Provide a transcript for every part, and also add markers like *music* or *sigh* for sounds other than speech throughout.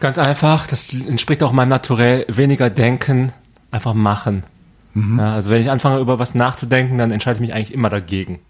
Ganz einfach, das entspricht auch meinem Naturell, weniger denken, einfach machen. Ja, also wenn ich anfange über was nachzudenken, dann entscheide ich mich eigentlich immer dagegen.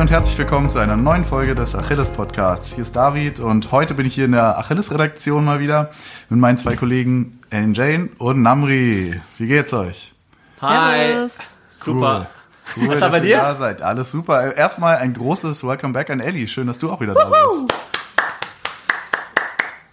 Hi und herzlich willkommen zu einer neuen Folge des Achilles Podcasts. Hier ist David und heute bin ich hier in der Achilles Redaktion mal wieder mit meinen zwei Kollegen Ellen Jane und Namri. Wie geht's euch? Servus. Super. Cool, Was dass bei ihr dir? da seid. Alles super. Erstmal ein großes Welcome back an Ellie. Schön, dass du auch wieder da bist.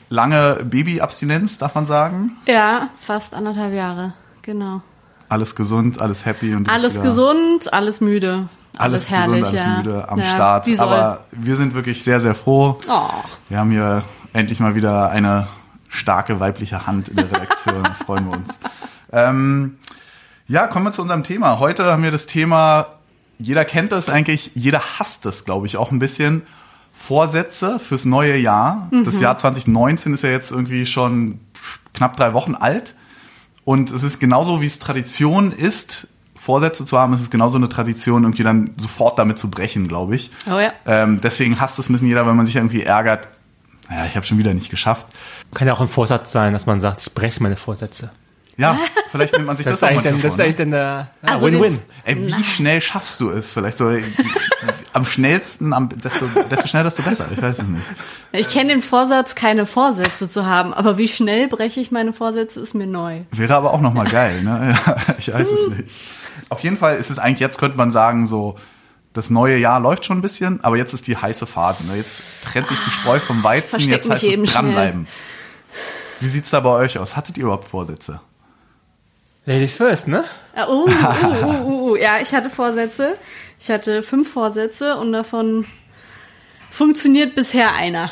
Lange Babyabstinenz, darf man sagen. Ja, fast anderthalb Jahre. Genau. Alles gesund, alles happy und Alles gesund, alles müde. Alles, Alles, herrlich, gesund, alles ja. müde am ja, Start. Aber wir sind wirklich sehr, sehr froh. oh, Wir haben hier endlich mal wieder eine starke weibliche Hand in der Redaktion. Da *laughs* freuen wir uns. Ähm, ja, kommen wir zu unserem Thema. Heute haben wir das Thema, jeder kennt das eigentlich, jeder hasst es, glaube ich, auch ein bisschen. Vorsätze fürs neue Jahr. Das Jahr 2019 ist ja jetzt irgendwie schon knapp drei Wochen alt. Und es ist genauso, wie es Tradition ist, Vorsätze zu haben, es ist genauso eine Tradition, irgendwie dann sofort damit zu brechen, glaube ich. oh ja. Ähm, deswegen hasst es ein bisschen jeder, wenn man sich irgendwie ärgert. Naja, ich habe schon wieder nicht geschafft. Kann ja auch ein Vorsatz sein, dass man sagt, ich breche meine Vorsätze. Ja, vielleicht nimmt man sich *laughs* Das, das, auch manchmal das ist ne? eigentlich dann der ja, Also Win-Win. Ey, wie schnell schaffst du es? Vielleicht so am schnellsten, am, desto, desto schneller, desto besser. Ich weiß es nicht. Ich kenne den Vorsatz, keine Vorsätze zu haben, aber wie schnell breche ich meine Vorsätze, ist mir neu. Wäre aber auch nochmal geil, ne? *laughs* Ja, ich weiß es nicht. Auf jeden Fall ist es eigentlich, jetzt könnte man sagen, so, das neue Jahr läuft schon ein bisschen, aber jetzt ist die heiße Phase. Ne? Jetzt trennt sich die Spreu vom Weizen, Versteck jetzt heißt es dranbleiben. Wie sieht's da bei euch aus? Hattet ihr überhaupt Vorsätze? Ladies first, ne? Ah, Uh, uh, uh, uh, uh. Ja, ich hatte Vorsätze. Ich hatte fünf Vorsätze und davon funktioniert bisher einer.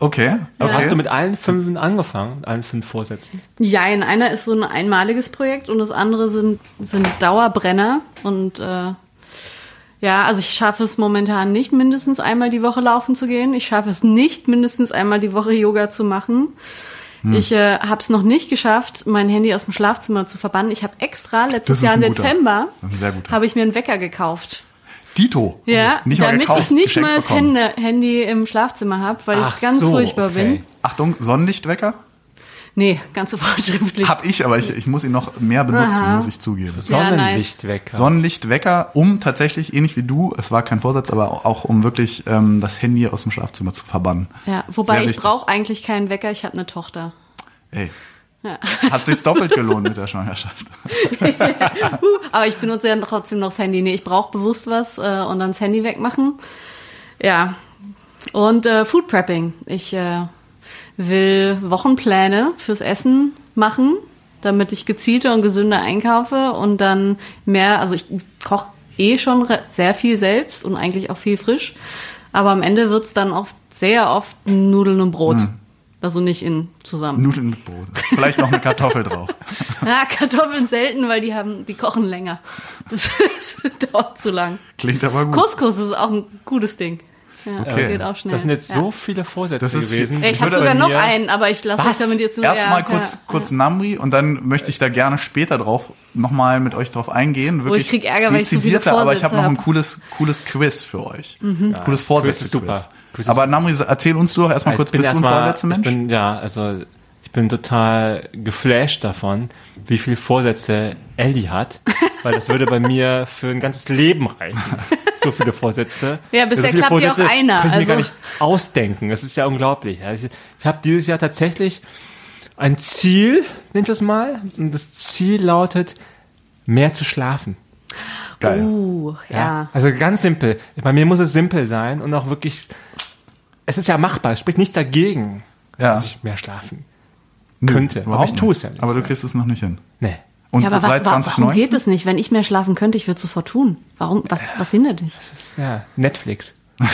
Okay, okay. Hast du mit allen fünf angefangen, mit allen fünf Vorsätzen? Jein, einer ist so ein einmaliges Projekt und das andere sind, sind Dauerbrenner. Und äh, ja, also ich schaffe es momentan nicht, mindestens einmal die Woche laufen zu gehen. Ich schaffe es nicht, mindestens einmal die Woche Yoga zu machen. Hm. Ich äh, habe es noch nicht geschafft, mein Handy aus dem Schlafzimmer zu verbannen. Ich habe extra letztes Jahr im. Dezember habe ich mir einen Wecker gekauft. Dito. Ja, nicht mal damit gekauft, ich nicht mal das bekommen. Handy, Handy im Schlafzimmer habe, weil Ach ich ganz so, furchtbar okay. bin. Achtung, Sonnenlichtwecker? Nee, ganz so *laughs* fortschrittlich. Hab ich, aber ich, ich muss ihn noch mehr benutzen, Aha. muss ich zugeben. Ja, nice. Sonnenlichtwecker. Sonnenlichtwecker, um tatsächlich, ähnlich wie du, es war kein Vorsatz, aber auch, um wirklich ähm, das Handy aus dem Schlafzimmer zu verbannen. Ja, wobei Sehr ich brauche eigentlich keinen Wecker, ich habe eine Tochter. Ey, Ja. *laughs* hat sich doppelt gelohnt mit der Schwangerschaft. *laughs* Aber ich benutze ja trotzdem noch das Handy. Nee, ich brauche bewusst was äh, und dann das Handy wegmachen. Ja. Und äh, Food Prepping. Ich äh, will Wochenpläne fürs Essen machen, damit ich gezielter und gesünder einkaufe und dann mehr, also ich koche eh schon sehr viel selbst und eigentlich auch viel frisch. Aber am Ende wird's dann oft sehr oft Nudeln und Brot. Also nicht in zusammen. Nudeln mit Brot. Vielleicht noch eine Kartoffel *laughs* drauf. Ja, Kartoffeln selten, weil die haben, die kochen länger. Das, das dauert zu lang. Klingt aber gut. Couscous ist auch ein gutes Ding. Ja, Okay. geht auch schnell. Das sind jetzt ja. so viele Vorsätze Das ist gewesen. Ich Ich habe sogar noch einen, aber ich lasse euch Was? damit jetzt nur Erstmal ja, kurz, ja, kurz Namri und dann möchte ich da gerne später drauf nochmal mit euch drauf eingehen. Wirklich ich krieg Ärger, weil ich so viele dezidierter, aber ich habe Vorsätze noch ein cooles, cooles Quiz für euch. Mhm. Cooles Vorsätze. Quiz ist super. Ist Aber Namri, erzähl uns doch erstmal Ja, kurz, ich bin bist du ein Vorsätze ich Mensch? bin, ja, also ich bin total geflasht davon, wie viele Vorsätze Ellie hat, *laughs* weil das würde bei mir für ein ganzes Leben reichen. So viele Vorsätze. Ja, bisher so viele klappt ja auch Vorsätze einer, Kann ich mir gar also- nicht ausdenken. Das ist ja unglaublich. Also ich ich habe dieses Jahr tatsächlich ein Ziel, nenn ich das mal, und das Ziel lautet, mehr zu schlafen. Geil. Uh, ja. Also ganz simpel. Bei mir muss es simpel sein und auch wirklich, es ist ja machbar, es spricht nichts dagegen, Ja. dass ich mehr schlafen Nö, könnte. Aber ich tue es ja nicht. Aber du kriegst es noch nicht hin. Nee. Und ja, aber was, seit wa- warum 2019? geht es nicht? Wenn ich mehr schlafen könnte, ich würde es sofort tun. Warum? Was, was hindert dich? Ja, Netflix. *laughs*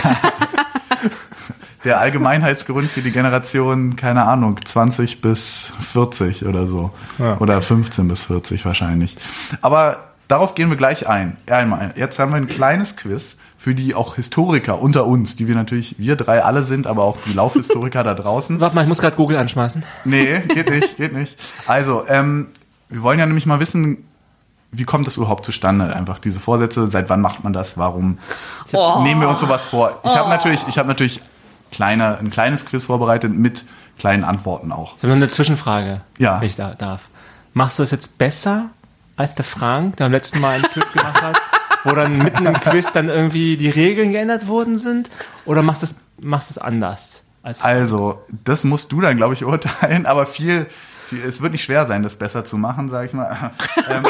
der Allgemeinheitsgrund für die Generation, keine Ahnung, 20 bis 40 oder so. Ja. Oder 15 bis 40 wahrscheinlich. Aber darauf gehen wir gleich ein. Einmal. Jetzt haben wir ein kleines Quiz für die auch Historiker unter uns, die wir natürlich, wir drei alle sind, aber auch die Laufhistoriker *laughs* da draußen. Warte mal, ich muss gerade Google anschmeißen. Nee, geht nicht, geht nicht. Also, ähm, wir wollen ja nämlich mal wissen, wie kommt das überhaupt zustande? Einfach diese Vorsätze, seit wann macht man das? Warum Oh. nehmen wir uns sowas vor? Ich habe natürlich, ich habe natürlich kleine, ein kleines Quiz vorbereitet mit kleinen Antworten auch. Ich habe eine Zwischenfrage, Ja. wenn ich da darf. Machst du das jetzt besser als der Frank, der am letzten Mal einen Quiz gemacht hat, wo dann mitten im Quiz dann irgendwie die Regeln geändert worden sind? Oder machst du es machst du es anders? Als Also, das musst du dann, glaube ich, urteilen, aber viel, viel, es wird nicht schwer sein, das besser zu machen, sage ich mal. *laughs* Ähm,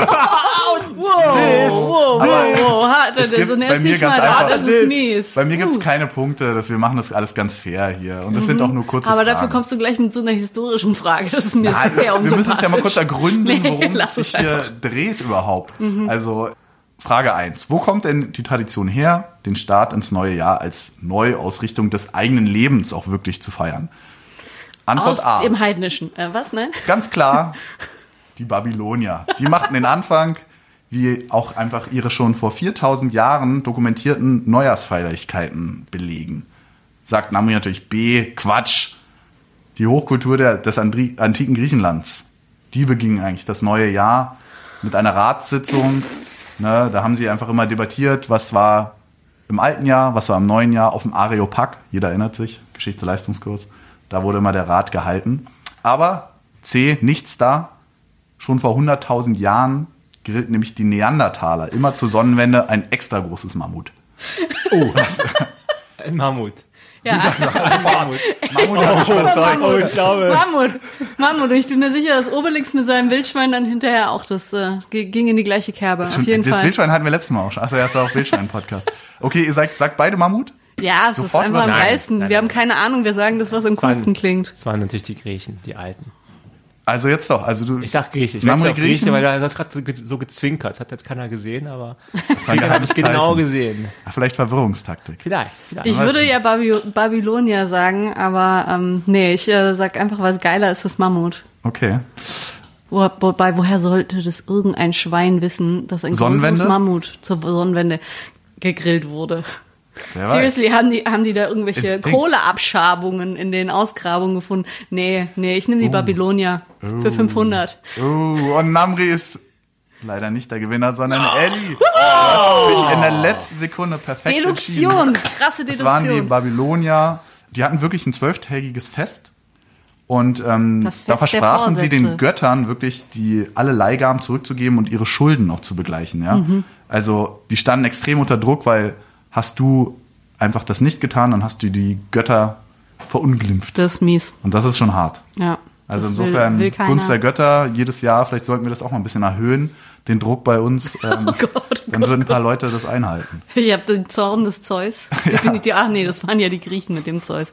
Wow, wow, wow, er es das gibt und bei mir nicht ganz mal da, einfach- das ist mies. bei mir gibt's keine Punkte, dass wir machen das alles ganz fair hier. Und das sind auch nur kurze Aber Fragen. dafür kommst du gleich mit so einer historischen Frage. Das ist mir Nein, sehr wir müssen es ja mal kurz ergründen, Nee, worum lass es es sich hier. Mhm. dreht überhaupt. Also Frage eins: Wo kommt denn die Tradition her, den Start ins neue Jahr als Neuausrichtung des eigenen Lebens auch wirklich zu feiern? Antwort Aus A. dem Heidnischen. Äh, was, ne? Ganz klar, *laughs* die Babylonier. Die machten den Anfang, wie auch einfach ihre schon vor 4000 Jahren dokumentierten Neujahrsfeierlichkeiten belegen. Sagt Nami natürlich B, Quatsch. Die Hochkultur der, des Andri antiken Griechenlands, die beging eigentlich das neue Jahr mit einer Ratssitzung. Ne, da haben sie einfach immer debattiert, was war im alten Jahr, was war im neuen Jahr auf dem Areopag. Jeder erinnert sich, Geschichte-Leistungskurs. Da wurde immer der Rat gehalten. Aber C, nichts da. Schon vor 100.000 Jahren grillt nämlich die Neandertaler immer zur Sonnenwende ein extra großes Mammut. ein Mammut. Ja, *laughs* Mammut hat mich überzeugt. Oh, ich glaube. Mammut. Mammut. Und ich bin mir sicher, dass Obelix mit seinem Wildschwein dann hinterher auch das äh, ging in die gleiche Kerbe. Auf jeden das Fall. Wildschwein hatten wir letztes Mal auch schon. Achso, ja, das war auch Wildschwein-Podcast. Okay, ihr sagt, sagt beide Mammut? Ja, es ist Sofort einfach am geilsten. nein, Wir haben keine Ahnung, wir sagen das, was am coolsten klingt. Das waren natürlich die Griechen, die Alten. Also jetzt doch. Also du, Ich sag Grieche. Ich auf Grieche, Griechen? weil du hast gerade so, ge- so gezwinkert. Das hat jetzt keiner gesehen, aber *laughs* das habe ich genau gesehen. Ach, Vielleicht Verwirrungstaktik. Vielleicht, vielleicht. Ich würde nicht. ja Baby Babylonier sagen, aber ähm, nee, ich äh, sag einfach, was geiler ist das Mammut. Okay. Wo, wobei, woher sollte das irgendein Schwein wissen, dass ein größeres Mammut zur Sonnenwende gegrillt wurde? Wer weiß. Seriously, haben die, haben die da irgendwelche Instinkt. Kohleabschabungen in den Ausgrabungen gefunden? Nee, nee, ich nehme die Babylonier für 500. Uh, und Namri ist leider nicht der Gewinner, sondern Ellie. Du hast dich in der letzten Sekunde perfekt Deduktion, krasse Das waren die Deduktion. Babylonier. Die hatten wirklich ein zwölftägiges Fest. Und ähm, Das da versprachen sie den Göttern wirklich die alle Leihgaben zurückzugeben und ihre Schulden auch zu begleichen. Ja? Mhm. Also die standen extrem unter Druck, weil hast du einfach das nicht getan, dann hast du die Götter verunglimpft. Das ist mies, Und das ist schon hart. ja. Also Das will- insofern will keiner. Gunst der Götter jedes Jahr, vielleicht sollten wir das auch mal ein bisschen erhöhen, den Druck bei uns. *laughs* Ähm, Oh Gott, oh dann würden ein paar Leute das einhalten. *laughs* Ich habe den Zorn des Zeus. *laughs* Definitiv. Ach nee, das waren ja die Griechen mit dem Zeus.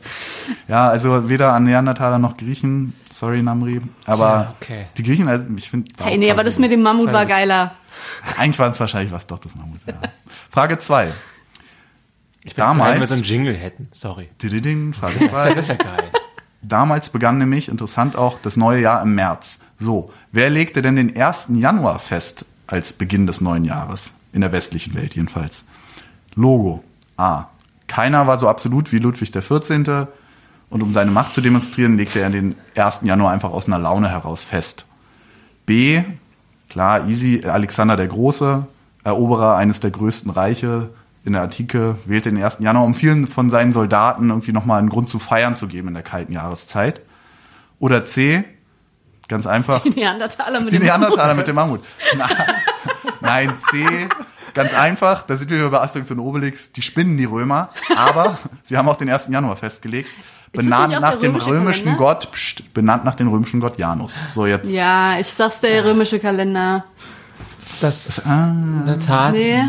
Ja, also weder an Neandertaler noch Griechen, sorry Namri, aber Tja, okay. die Griechen, also ich finde. Hey, nee, aber das mit dem Mammut war geiler. Eigentlich war es wahrscheinlich was doch das Mammut. Ja. Frage 2. Ich bin geil, wenn wir Damals. so einen Jingle hätten. Sorry. Dididing, Frage *laughs* Das wäre 2. das wär geil. Damals begann nämlich, interessant auch, das neue Jahr im März. So, wer legte denn den 1. Januar fest als Beginn des neuen Jahres? In der westlichen Welt jedenfalls. Logo. A. Keiner war so absolut wie Ludwig XIV. Und um seine Macht zu demonstrieren, legte er den 1. Januar einfach aus einer Laune heraus fest. B. Klar, easy. Alexander der Große, Eroberer eines der größten Reiche in der Antike, wählte den 1. Januar, um vielen von seinen Soldaten irgendwie nochmal einen Grund zu feiern zu geben in der kalten Jahreszeit. Oder C. Ganz einfach. Die Neandertaler mit Die dem Neandertaler Mammut. mit dem Mammut. Na, *laughs* nein, C. Ganz einfach, da sind wir bei Asterix und Obelix, die spinnen die Römer, aber sie haben auch den 1. Januar festgelegt, das benannt nach dem römische römischen Kalender? Gott, pst, benannt nach dem römischen Gott Janus. So jetzt. Ja, ich sag's der römische Kalender. Das in der Tat, Nee.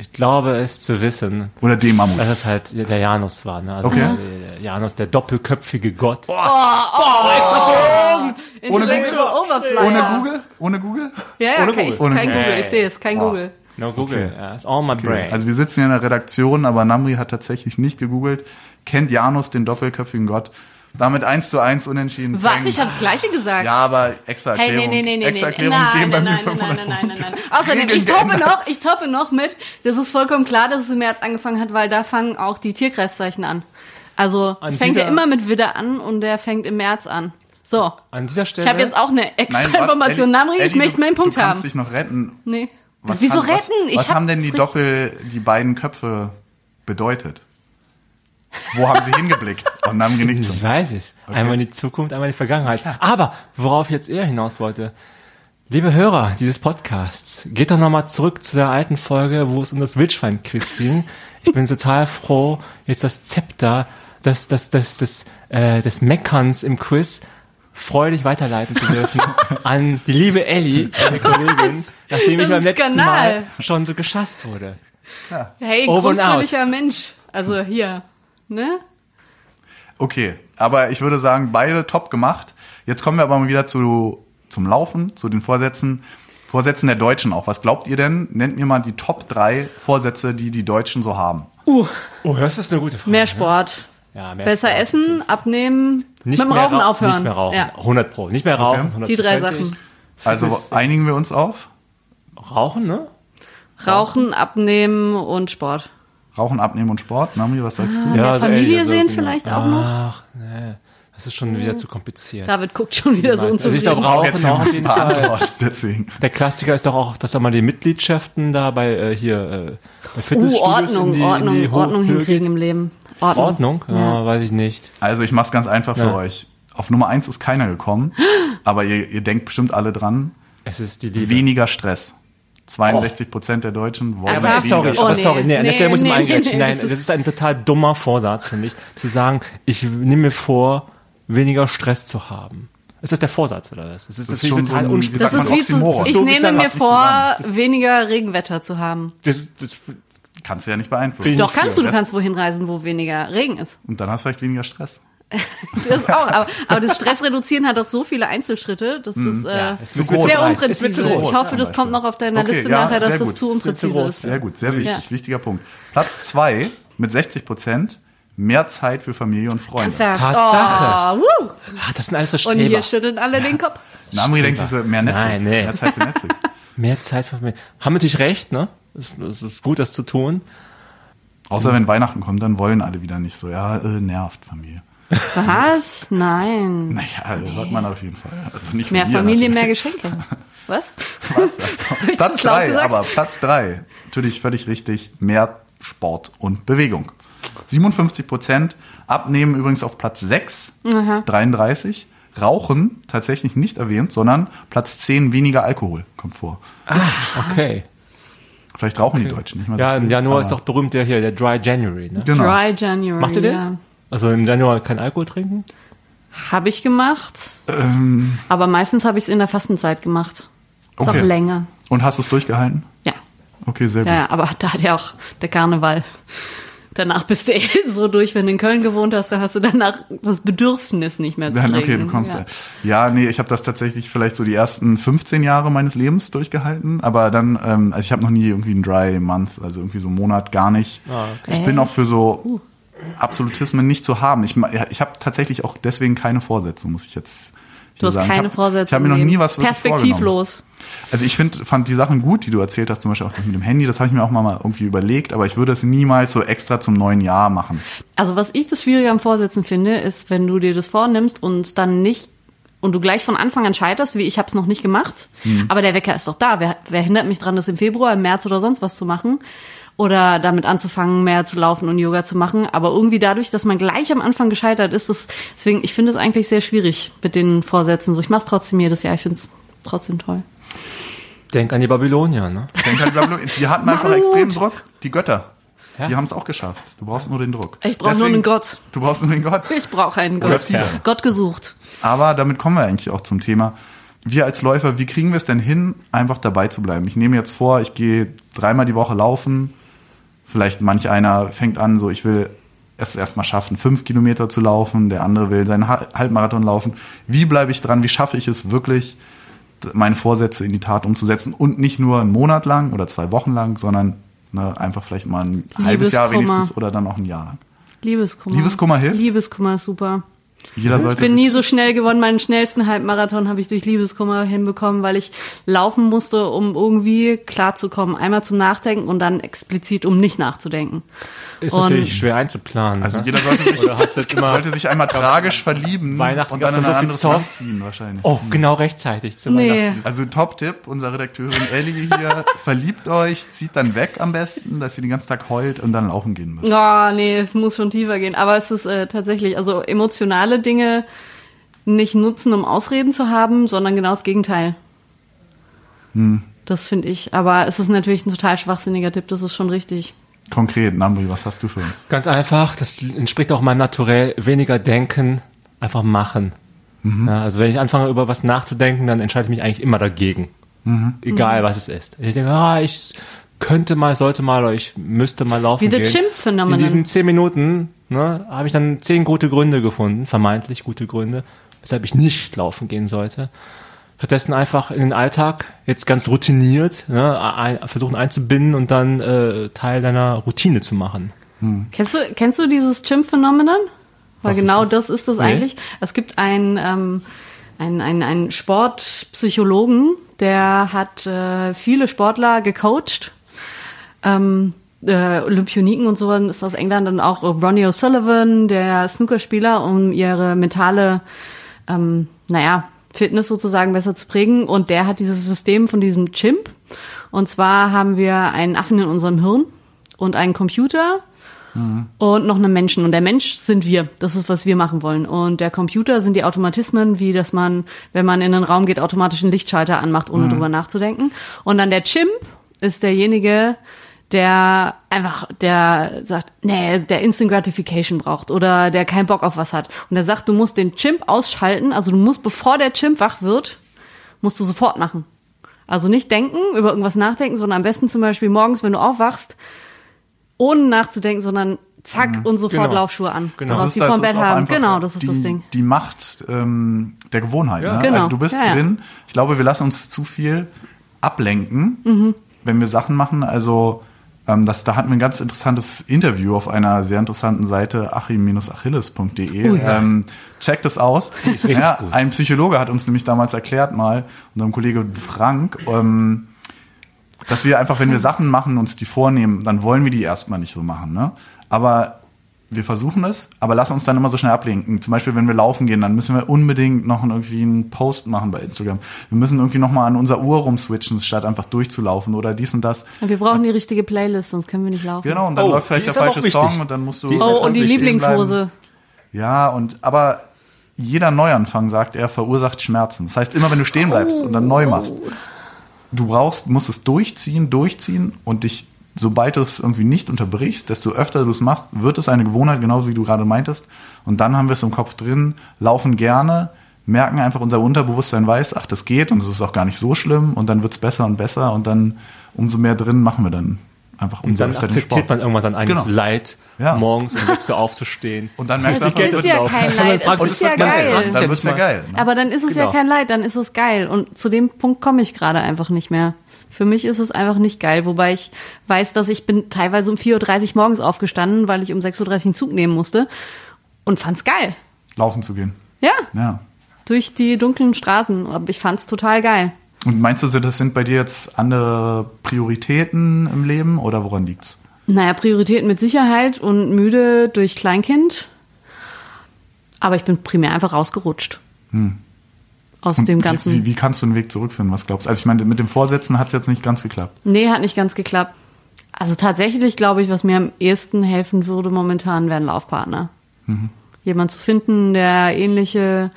Ich glaube es zu wissen, Oder dem Mammut. dass es halt der Janus war. Ne? Also Okay. der, der Janus, der doppelköpfige Gott. Ohne Intellectual Overflyer. Ohne Google? Ohne Google? Ja, ja, Ohne kein, Google. ist Ohne kein Google. Google. Ich sehe es, kein Boah. Google. No Google. Okay. Ja, it's all my brain. Also wir sitzen hier in der Redaktion, aber Namri hat tatsächlich nicht gegoogelt. kennt Janus den doppelköpfigen Gott. Damit eins zu eins unentschieden. Was? Peng. Ich habe das Gleiche gesagt. Ja, aber extra Hey, Erklärung. nee, nee, nee, nee, extra nee. Erklärung Nein, geben bei nein, mir nein, 500 nein, nein, nein, Punkte. nein, nein. Außerdem, ich toppe noch, ich toppe noch mit, das ist vollkommen klar, dass es im März angefangen hat, weil da fangen auch die Tierkreiszeichen an. Also, An es fängt ja immer mit Widder an und der fängt im März an. So. An dieser Stelle. Ich habe jetzt auch eine extra Nein, Information. Eddie, Namri, ich möchte du- meinen Punkt du kannst haben. dich noch retten. Nee. Was Wieso haben, retten? Was, ich was hab haben denn die Doppel, die beiden Köpfe bedeutet? Wo haben sie hingeblickt? Und haben genickt. Ich weiß es. Einmal in die Zukunft, einmal in die Vergangenheit. Aber worauf ich jetzt eher hinaus wollte, liebe Hörer dieses Podcasts, geht doch nochmal zurück zu der alten Folge, wo es um das Wildschwein-Quiz ging. Ich bin total froh, jetzt das Zepter des, des, des, des, äh, des Meckerns im Quiz freudig weiterleiten zu dürfen *laughs* an die liebe Ellie, meine Kollegin, nachdem Das ich beim letzten Skandal. Mal schon so geschasst wurde. Hey, Over grundfröhlicher Mensch. Also hier, ne? Okay, aber ich würde sagen, beide top gemacht. Jetzt kommen wir aber mal wieder zu, zum Laufen, zu den Vorsätzen. Vorsätzen der Deutschen auch. Was glaubt ihr denn? Nennt mir mal die Top 3 Vorsätze, die die Deutschen so haben. Uh, Oh, das ist eine gute Frage. mehr Sport. Ja, mehr Besser Sport. essen, abnehmen, Nicht mit dem mehr Rauchen aufhören. Nicht mehr rauchen. Ja, 100 Pro. Nicht mehr rauchen. Okay. die drei. Sachen. Also einigen wir uns auf. Rauchen, ne? Rauchen, abnehmen und Sport. Rauchen, Abnehmen und Sport. Nami, was sagst du? Mehr also Familie ehrlich, sehen vielleicht auch noch. Ach, nee. Das ist schon wieder zu kompliziert. David guckt schon wieder so Also ich glaub, unzufrieden. Rauchen auch auf ein jeden paar Fall. Deswegen. Der Klassiker ist doch auch, dass da mal die Mitgliedschaften da bei äh, hier äh, bei Uh, Fitnessstudios Ordnung, in die, Ordnung, in die Ordnung hinkriegen im Leben. Ordnung. Ordnung? Ja, Ja. weiß ich nicht. Also ich mach's ganz einfach für Ja. euch. Auf Nummer eins ist keiner gekommen, *gasps* aber ihr, ihr denkt bestimmt alle dran. Es ist die Liebe. Weniger Stress. 62 Prozent der Deutschen wollen aber sorry, Oh, aber nee. sorry, nee, an der Stelle muss ich mal eingrätschen. Nein, das das ist- ist ein total dummer Vorsatz, finde ich, zu sagen, ich nehme mir vor, weniger Stress zu haben. Ist das der Vorsatz oder was? Das ist, Das ist natürlich schon total wie Das ist wie zu, ich So nehme mir vor, weniger Regenwetter zu haben. Das, das, Kannst du ja nicht beeinflussen. Doch kannst du, du Das- kannst wohin reisen, wo weniger Regen ist. Und dann hast du vielleicht weniger Stress. *laughs* Das auch, aber, aber das Stressreduzieren hat doch so viele Einzelschritte, das ist äh, Ja, ist sehr. Ist mir unpräzise. Ich hoffe, das kommt noch auf deiner Okay, Liste ja, nachher, dass sehr das gut. zu Das ist zu unpräzise groß. ist. Sehr gut, sehr wichtig, Ja. wichtiger Punkt. Platz zwei mit 60 Prozent mehr Zeit für Familie und Freunde. Tatsache. Oh, wuh. ah, das sind alles so Und Streber. hier schütteln alle den Kopf. Namri denkt sich so, mehr Netflix, Nein, nee. mehr Zeit für Netflix. *laughs* Mehr Zeit für mich. Haben natürlich recht, ne? Es es ist gut, das zu tun. Außer wenn Weihnachten kommt, dann wollen alle wieder nicht so. Ja, äh, nervt Familie. Was? Nein. Naja, äh, hört man auf jeden Fall. Also nicht Mehr Familie, natürlich. mehr Geschenke. *laughs* Was? Was? ich Platz das laut drei, gesagt? aber Platz drei. Natürlich völlig richtig. Mehr Sport und Bewegung. 57 Prozent. Abnehmen übrigens auf Platz 6, 33. Rauchen tatsächlich nicht erwähnt, sondern Platz 10 weniger Alkohol kommt vor. Okay. Vielleicht rauchen die Deutschen nicht mehr so Ja, im viel, Januar ist doch berühmt der hier, der Dry January, ne? Genau. Dry January. Macht ihr den? Ja. Also im Januar kein Alkohol trinken? Habe ich gemacht. Ähm, Aber meistens habe ich es in der Fastenzeit gemacht. Ist Okay. auch länger. und hast du es durchgehalten? Ja. Okay, sehr gut. Ja, aber da hat ja auch der Karneval. Danach bist du *laughs* eh so durch, wenn du in Köln gewohnt hast, dann hast du danach das Bedürfnis nicht mehr zu Dann, trinken. okay, du kommst ja. ja. ja, nee, ich habe das tatsächlich vielleicht so die ersten 15 Jahre meines Lebens durchgehalten, aber dann, ähm, also ich habe noch nie irgendwie einen Dry Month, also irgendwie so einen Monat gar nicht. Ah, Ich bin auch für so Absolutismen nicht zu haben. Ich, ich habe tatsächlich auch deswegen keine Vorsätze, muss ich jetzt Du hast sagen. keine ich hab, Vorsätze. Ich habe mir noch nie was. Perspektivlos. Also ich find, fand die Sachen gut, die du erzählt hast, zum Beispiel auch das mit dem Handy, das habe ich mir auch mal mal irgendwie überlegt, aber ich würde es niemals so extra zum neuen Jahr machen. Also was ich das Schwierige am Vorsätzen finde, ist, wenn du dir das vornimmst und dann nicht und du gleich von Anfang an scheiterst, wie ich habe es noch nicht gemacht, Mhm. aber der Wecker ist doch da. Wer, wer hindert mich dran, das im Februar, im März oder sonst was zu machen? Oder damit anzufangen, mehr zu laufen und Yoga zu machen. Aber irgendwie dadurch, dass man gleich am Anfang gescheitert ist, das, deswegen, ich finde es eigentlich sehr schwierig mit den Vorsätzen. So, ich mache es trotzdem jedes Jahr. Ich finde es trotzdem toll. Denk an die Babylonier, ne? Ich denke halt, blablabla. die hatten einfach Mammut. extrem Druck, die Götter. Ja. Die haben es auch geschafft. Du brauchst nur den Druck. Ich brauch nur einen Gott. Du brauchst nur den Gott. Ich brauche einen Gott. viele. Gott gesucht. Aber damit kommen wir eigentlich auch zum Thema. Wir als Läufer, wie kriegen wir es denn hin, einfach dabei zu bleiben? Ich nehme jetzt vor, ich gehe dreimal die Woche laufen. Vielleicht manch einer fängt an, so ich will es erstmal schaffen, fünf Kilometer zu laufen. Der andere will seinen Ha- Halbmarathon laufen. Wie bleibe ich dran? Wie schaffe ich es wirklich, meine Vorsätze in die Tat umzusetzen? Und nicht nur einen Monat lang oder zwei Wochen lang, sondern ne, einfach vielleicht mal ein halbes Jahr wenigstens oder dann auch ein Jahr lang. Liebeskummer. Liebeskummer hilft? Liebeskummer ist super. Ich bin nie so schnell gewonnen. Meinen schnellsten Halbmarathon habe ich durch Liebeskummer hinbekommen, weil ich laufen musste, um irgendwie klarzukommen. Einmal zum Nachdenken und dann explizit, um nicht nachzudenken. Ist Und- natürlich schwer einzuplanen. Also ne? jeder sollte sich, sollte sich einmal tragisch verlieben Weihnachten und dann in so ein viel anderes Zoff. Land ziehen wahrscheinlich. Oh, genau rechtzeitig zu Nee. Weihnachten. Also Top-Tipp, unsere Redakteurin Ellie hier, *laughs* verliebt euch, zieht dann weg am besten, dass ihr den ganzen Tag heult und dann laufen gehen müsst. Oh, nee, es muss schon tiefer gehen. Aber es ist äh, tatsächlich, also emotionale Dinge nicht nutzen, um Ausreden zu haben, sondern genau das Gegenteil. Hm. Das finde ich. Aber es ist natürlich ein total schwachsinniger Tipp, das ist schon richtig. Konkret, Nambri, was hast du für uns? Ganz einfach, das entspricht auch meinem Naturell, weniger denken, einfach machen. Ja, also wenn ich anfange über was nachzudenken, dann entscheide ich mich eigentlich immer dagegen. Egal was es ist. Ich denke, ah, ich könnte mal, sollte mal oder ich müsste mal laufen Wie gehen. Chimp-Phenomenon. In diesen zehn Minuten ne, habe ich dann zehn gute Gründe gefunden, vermeintlich gute Gründe, weshalb ich nicht laufen gehen sollte. Stattdessen einfach in den Alltag jetzt ganz routiniert ne, ein, versuchen einzubinden und dann äh, Teil deiner Routine zu machen. Kennst du, kennst du dieses Chimp-Phenomenon? Weil Was ist genau das? das? ist das Nee. eigentlich. Es gibt einen, ähm, einen, einen, einen Sportpsychologen, der hat äh, viele Sportler gecoacht. Ähm, äh, Olympioniken und so ist aus England und auch Ronnie O'Sullivan, der Snookerspieler, um ihre mentale, ähm, naja, Fitness sozusagen besser zu prägen. Und der hat dieses System von diesem Chimp. Und zwar haben wir einen Affen in unserem Hirn und einen Computer und noch einen Menschen. Und der Mensch sind wir. Das ist, was wir machen wollen. Und der Computer sind die Automatismen, wie dass man, wenn man in einen Raum geht, automatisch einen Lichtschalter anmacht, ohne drüber nachzudenken. Und dann der Chimp ist derjenige, der einfach, der sagt, nee, der Instant Gratification braucht oder der keinen Bock auf was hat. Und der sagt, du musst den Chimp ausschalten. Also du musst, bevor der Chimp wach wird, musst du sofort machen. Also nicht denken, über irgendwas nachdenken, sondern am besten zum Beispiel morgens, wenn du aufwachst, ohne nachzudenken, sondern zack und sofort Genau. Laufschuhe an. Genau. Daraus ist- die vom Bett haben. Genau, das ist die, das Ding. Die Macht ähm, der Gewohnheit. Ja. Ne? Genau. Also du bist Ja, ja. drin. Ich glaube, wir lassen uns zu viel ablenken, Mhm. wenn wir Sachen machen. Also ähm, das, da hatten wir ein ganz interessantes Interview auf einer sehr interessanten Seite achim-achilles.de. Oh ja. ähm, checkt es aus. *laughs* ja. Ein Psychologe hat uns nämlich damals erklärt mal, unserem Kollege Frank, ähm, dass wir einfach, wenn wir Sachen machen, uns die vornehmen, dann wollen wir die erstmal nicht so machen. Ne? Aber wir versuchen es, aber lassen uns dann immer so schnell ablenken. Zum Beispiel, wenn wir laufen gehen, dann müssen wir unbedingt noch irgendwie einen Post machen bei Instagram. Wir müssen irgendwie noch mal an unser Uhr rumswitchen, statt einfach durchzulaufen oder dies und das. Und wir brauchen die richtige Playlist, sonst können wir nicht laufen. Genau, und dann Oh, läuft vielleicht der falsche. Song und dann musst du. Die Oh, und die. Lieblingshose. Ja, und aber jeder Neuanfang, sagt er, verursacht Schmerzen. Das heißt, immer wenn du stehen bleibst und dann neu machst, du brauchst, musst es durchziehen, durchziehen und dich, sobald du es irgendwie nicht unterbrichst, desto öfter du es machst, wird es eine Gewohnheit, genauso wie du gerade meintest. Und dann haben wir es im Kopf drin, laufen gerne, merken einfach, unser Unterbewusstsein weiß, ach, das geht und es ist auch gar nicht so schlimm und dann wird es besser und besser und dann umso mehr drin machen wir dann einfach umso Und dann öfter den akzeptiert man irgendwann sein eigenes Genau. Leid, Ja. morgens um 6 Uhr aufzustehen. Und dann merkst Also, du einfach, ist ja kein Leid, es ist ja geil. dann ja wird's ja geil. Ne? Aber dann ist es ja Genau. kein Leid, dann ist es geil. Und zu dem Punkt komme ich gerade einfach nicht mehr. Für mich ist es einfach nicht geil, wobei ich weiß, dass ich bin teilweise um 4.30 Uhr morgens aufgestanden, weil ich um 6.30 Uhr einen Zug nehmen musste und fand's geil. Laufen zu gehen. Ja, Ja. durch die dunklen Straßen. Aber ich fand's total geil. Und meinst du, das sind bei dir jetzt andere Prioritäten im Leben oder woran liegt's? Naja, Prioritäten mit Sicherheit und müde durch Kleinkind. Aber ich bin primär einfach rausgerutscht. Aus Und dem wie- ganzen. Wie, wie kannst du einen Weg zurückfinden? Was glaubst du? Also ich meine, mit dem Vorsätzen hat's jetzt nicht ganz geklappt. Nee, hat nicht ganz geklappt. Also tatsächlich glaube ich, was mir am ehesten helfen würde momentan, wäre ein Laufpartner. Jemand zu finden, der ähnliche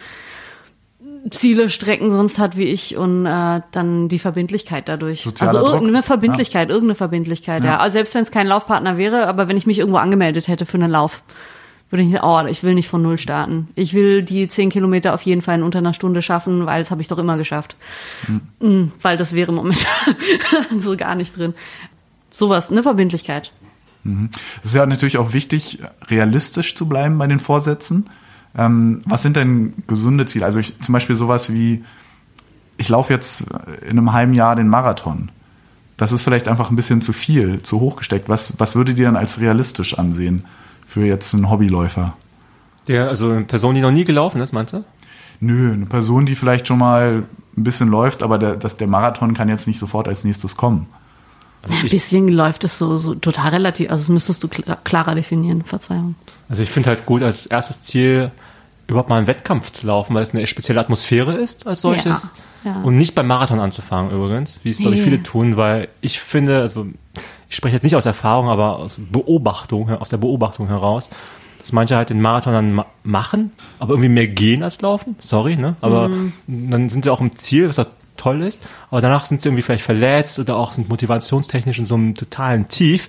Ziele, Strecken sonst hat wie ich und äh, dann die Verbindlichkeit dadurch. Sozialer also Druck? irgendeine Verbindlichkeit, irgendeine Verbindlichkeit, ja. Ja. Also selbst wenn es kein Laufpartner wäre, aber wenn ich mich irgendwo angemeldet hätte für einen Lauf, würde ich nicht, oh, ich will nicht von null starten. Ich will die zehn Kilometer auf jeden Fall in unter einer Stunde schaffen, weil das habe ich doch immer geschafft. Mm, Weil das wäre momentan *laughs* so gar nicht drin. Sowas, eine Verbindlichkeit. Es ist ja natürlich auch wichtig, realistisch zu bleiben bei den Vorsätzen. Ähm, was sind denn gesunde Ziele? Also ich, zum Beispiel sowas wie, ich laufe jetzt in einem halben Jahr den Marathon. Das ist vielleicht einfach ein bisschen zu viel, zu hoch gesteckt. Was, was würdet ihr dann als realistisch ansehen für jetzt einen Hobbyläufer? Der, also eine Person, die noch nie gelaufen ist, meinst du? Nö, eine Person, die vielleicht schon mal ein bisschen läuft, aber der, das, der Marathon kann jetzt nicht sofort als nächstes kommen. Ein bisschen läuft es so, so total relativ, also das müsstest du kl- klarer definieren, Verzeihung. Also ich finde halt gut, als erstes Ziel überhaupt mal einen Wettkampf zu laufen, weil es eine spezielle Atmosphäre ist als solches. Ja, ja. Und nicht beim Marathon anzufangen übrigens, wie es, glaube ich, viele tun, weil ich finde, also ich spreche jetzt nicht aus Erfahrung, aber aus Beobachtung, aus der Beobachtung heraus, dass manche halt den Marathon dann ma machen, aber irgendwie mehr gehen als laufen. Sorry, ne? Aber Mhm. dann sind sie auch im Ziel, was auch toll ist, aber danach sind sie irgendwie vielleicht verletzt oder auch sind motivationstechnisch in so einem totalen Tief.